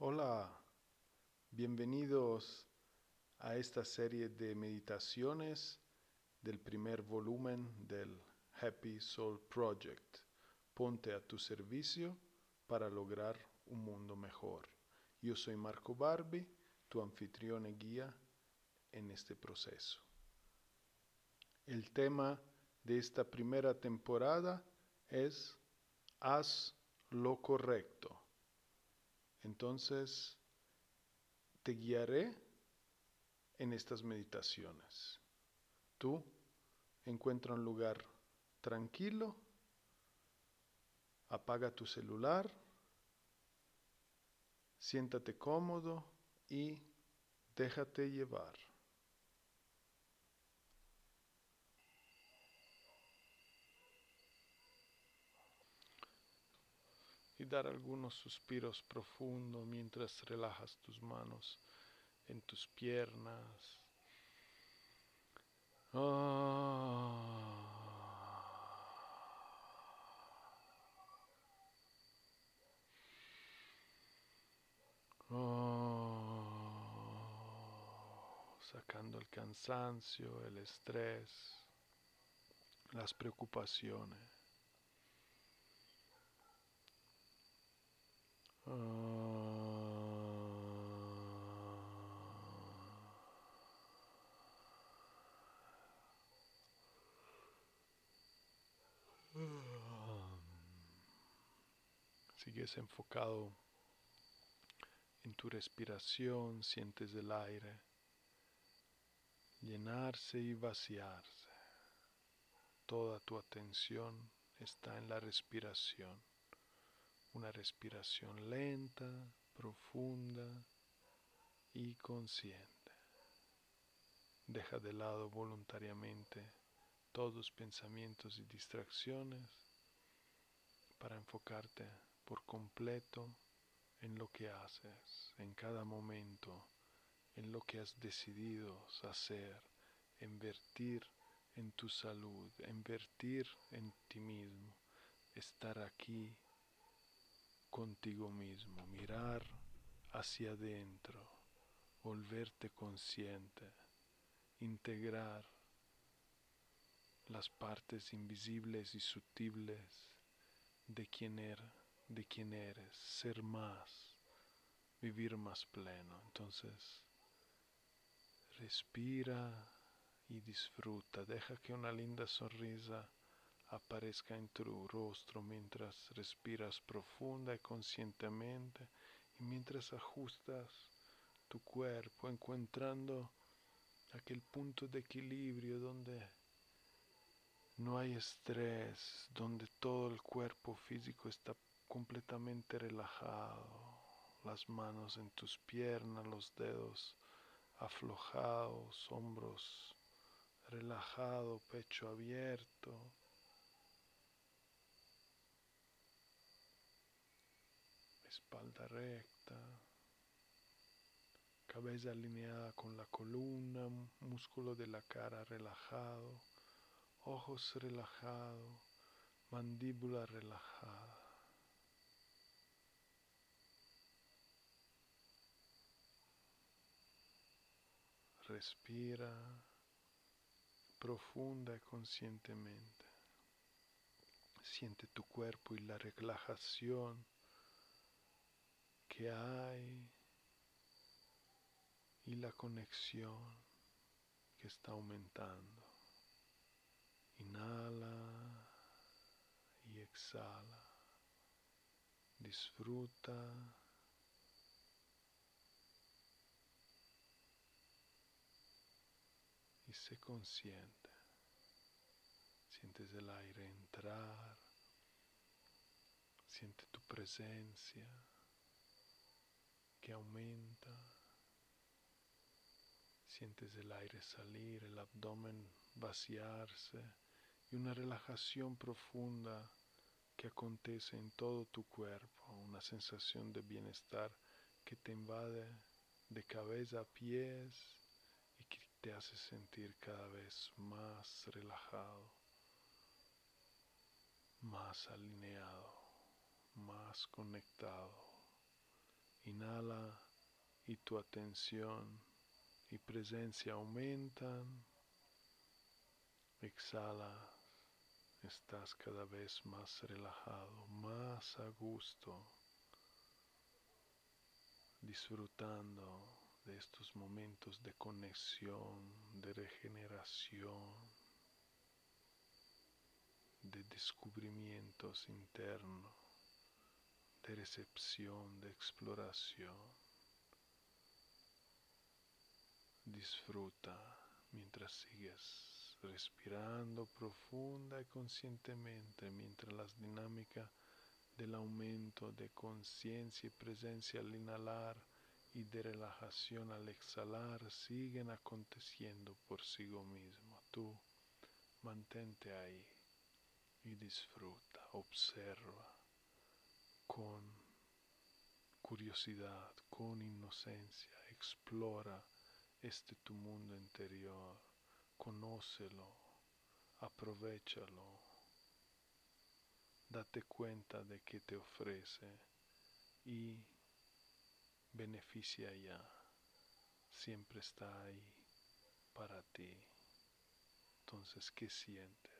Hola, bienvenidos a esta serie de meditaciones del primer volumen del Happy Soul Project. Ponte a tu servicio para lograr un mundo mejor. Yo soy Marco Barbi, tu anfitrión y guía en este proceso. El tema de esta primera temporada es Haz lo correcto. Entonces, te guiaré en estas meditaciones. Tú encuentra un lugar tranquilo, apaga tu celular, siéntate cómodo y déjate llevar. Y dar algunos suspiros profundos mientras relajas tus manos en tus piernas. Ah. Sacando el cansancio, el estrés, las preocupaciones. Sigues enfocado en tu respiración, sientes el aire llenarse y vaciarse. Toda tu atención está en la respiración una respiración lenta, profunda y consciente. Deja de lado voluntariamente todos pensamientos y distracciones para enfocarte por completo en lo que haces, en cada momento, en lo que has decidido hacer, invertir en tu salud, invertir en ti mismo, estar aquí contigo mismo, mirar hacia adentro, volverte consciente, integrar las partes invisibles y sutiles de quien, era, de quien eres, ser más, vivir más pleno. Entonces, respira y disfruta, deja que una linda sonrisa aparezca en tu rostro mientras respiras profunda y conscientemente y mientras ajustas tu cuerpo encontrando aquel punto de equilibrio donde no hay estrés, donde todo el cuerpo físico está completamente relajado, las manos en tus piernas, los dedos aflojados, hombros relajado, pecho abierto. Espalda recta, cabeza alineada con la columna, músculo de la cara relajado, ojos relajados, mandíbula relajada. Respira profunda y conscientemente. Siente tu cuerpo y la relajación que hay y la conexión que está aumentando. Inhala y exhala. Disfruta. Y sé consciente. Sientes el aire entrar. Siente tu presencia aumenta. Sientes el aire salir, el abdomen vaciarse y una relajación profunda que acontece en todo tu cuerpo, una sensación de bienestar que te invade de cabeza a pies y que te hace sentir cada vez más relajado, más alineado, más conectado. Inhala y tu atención y presencia aumentan. Exhala estás cada vez más relajado, más a gusto, disfrutando de estos momentos de conexión, de regeneración, de descubrimientos internos, de recepción, de exploración. Disfruta mientras sigues respirando profunda y conscientemente mientras las dinámicas del aumento de conciencia y presencia al inhalar y de relajación al exhalar siguen aconteciendo por sí mismo. Tú mantente ahí y disfruta, observa con curiosidad, con inocencia, explora este tu mundo interior conócelo, aprovechalo, date cuenta de que te ofrece y beneficia ya, siempre está ahí para ti. Entonces, ¿qué sientes?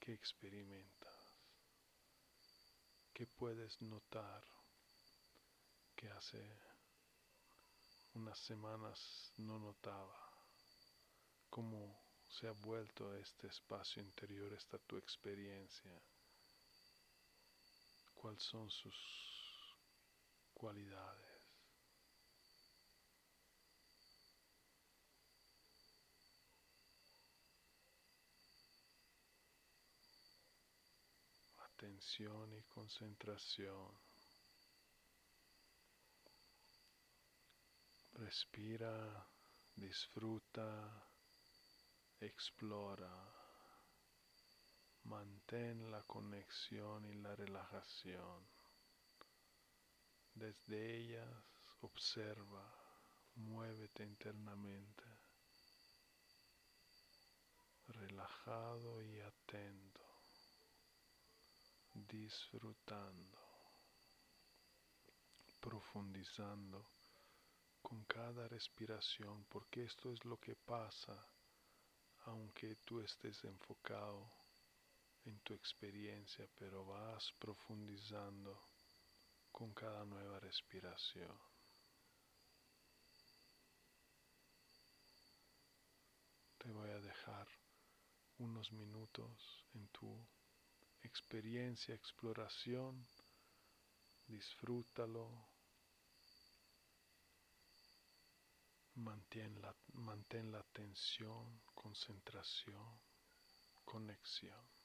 ¿Qué experimentas? ¿Qué puedes notar que hace unas semanas no notaba? cómo se ha vuelto este espacio interior, esta tu experiencia, cuáles son sus cualidades. Atención y concentración. Respira, disfruta explora, mantén la conexión y la relajación. Desde ellas observa, muévete internamente, relajado y atento, disfrutando, profundizando con cada respiración, porque esto es lo que pasa aunque tú estés enfocado en tu experiencia, pero vas profundizando con cada nueva respiración. Te voy a dejar unos minutos en tu experiencia, exploración. Disfrútalo, Mantén la, mantén la atención, concentración, conexión.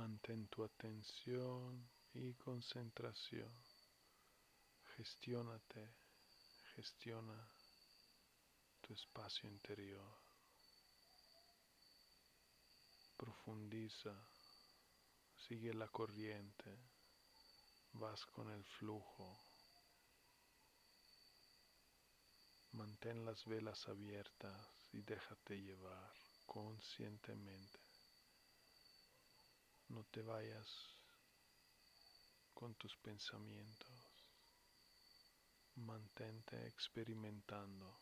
Mantén tu atención y concentración. Gestiónate, gestiona tu espacio interior. Profundiza, sigue la corriente, vas con el flujo. Mantén las velas abiertas y déjate llevar conscientemente. No te vayas con tus pensamientos. Mantente experimentando.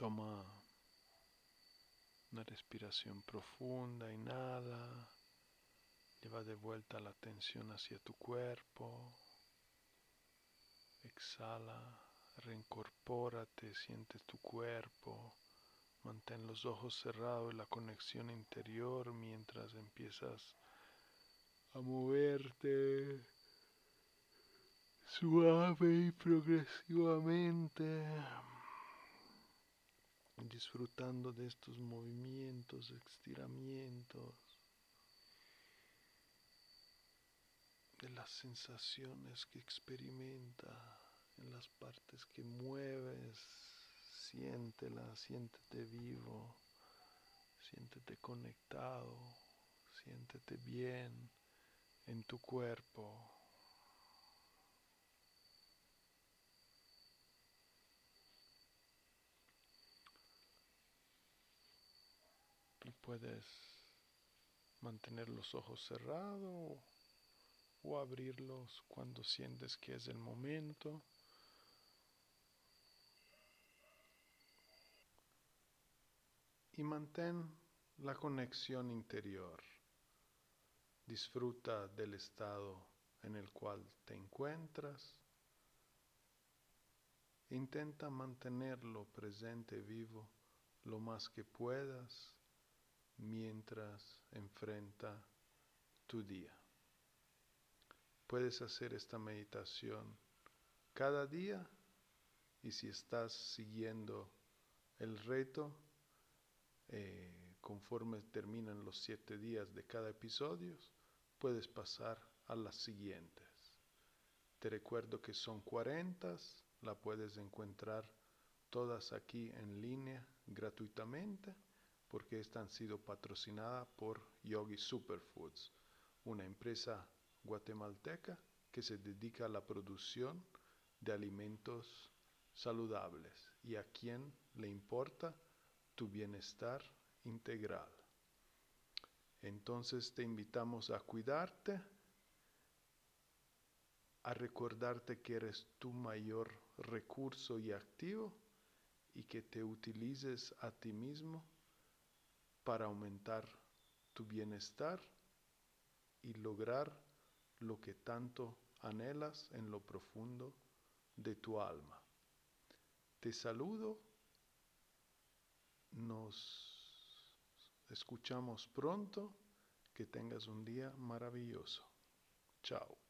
Toma una respiración profunda, inhala, lleva de vuelta la atención hacia tu cuerpo, exhala, reincorpórate, siente tu cuerpo, mantén los ojos cerrados y la conexión interior mientras empiezas a moverte suave y progresivamente disfrutando de estos movimientos, estiramientos, de las sensaciones que experimenta en las partes que mueves, siéntela, siéntete vivo, siéntete conectado, siéntete bien en tu cuerpo. Puedes mantener los ojos cerrados o abrirlos cuando sientes que es el momento. Y mantén la conexión interior. Disfruta del estado en el cual te encuentras. Intenta mantenerlo presente, vivo, lo más que puedas mientras enfrenta tu día. Puedes hacer esta meditación cada día y si estás siguiendo el reto, eh, conforme terminan los siete días de cada episodio, puedes pasar a las siguientes. Te recuerdo que son 40, la puedes encontrar todas aquí en línea gratuitamente porque esta han sido patrocinada por Yogi Superfoods, una empresa guatemalteca que se dedica a la producción de alimentos saludables y a quien le importa tu bienestar integral. Entonces te invitamos a cuidarte, a recordarte que eres tu mayor recurso y activo y que te utilices a ti mismo para aumentar tu bienestar y lograr lo que tanto anhelas en lo profundo de tu alma. Te saludo, nos escuchamos pronto, que tengas un día maravilloso. Chao.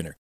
winner.